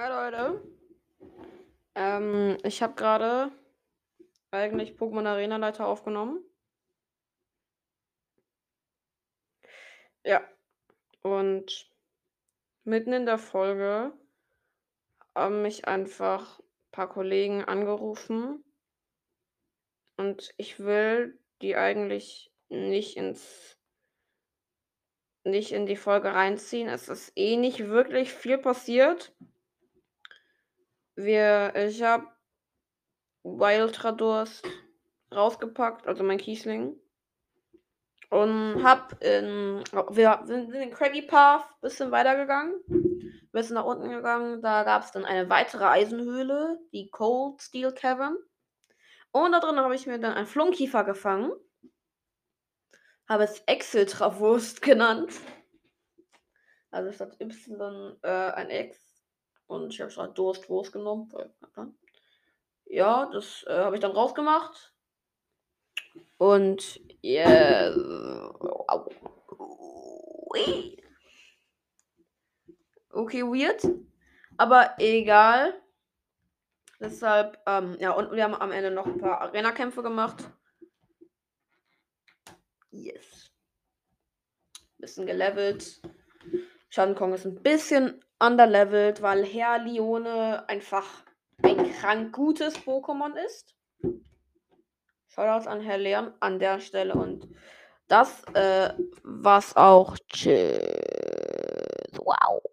Hi Leute. Ähm, ich habe gerade eigentlich Pokémon Arena Leiter aufgenommen. Ja. Und mitten in der Folge haben mich einfach ein paar Kollegen angerufen. Und ich will die eigentlich nicht ins nicht in die Folge reinziehen. Es ist eh nicht wirklich viel passiert. Wir ich habe Wildradurst rausgepackt, also mein Kiesling. Und hab in. Wir sind in den Craggy Path ein bisschen weitergegangen. Bisschen nach unten gegangen. Da gab es dann eine weitere Eisenhöhle, die Cold Steel Cavern. Und da drin habe ich mir dann einen Flunkiefer gefangen. Habe es Exiltrawurst genannt. Also statt Y äh, ein X. Und ich habe schon Durstwurst genommen. Ja, das äh, habe ich dann rausgemacht. Und yeah. Okay, weird. Aber egal. Deshalb, ähm, ja, und wir haben am Ende noch ein paar Arena-Kämpfe gemacht. Yes. Bisschen gelevelt. Schadenkong ist ein bisschen underlevelt, weil Herr Lione einfach ein krank gutes Pokémon ist. Shoutouts an Herr Leon an der Stelle und das äh, war's auch. Tschüss. Wow.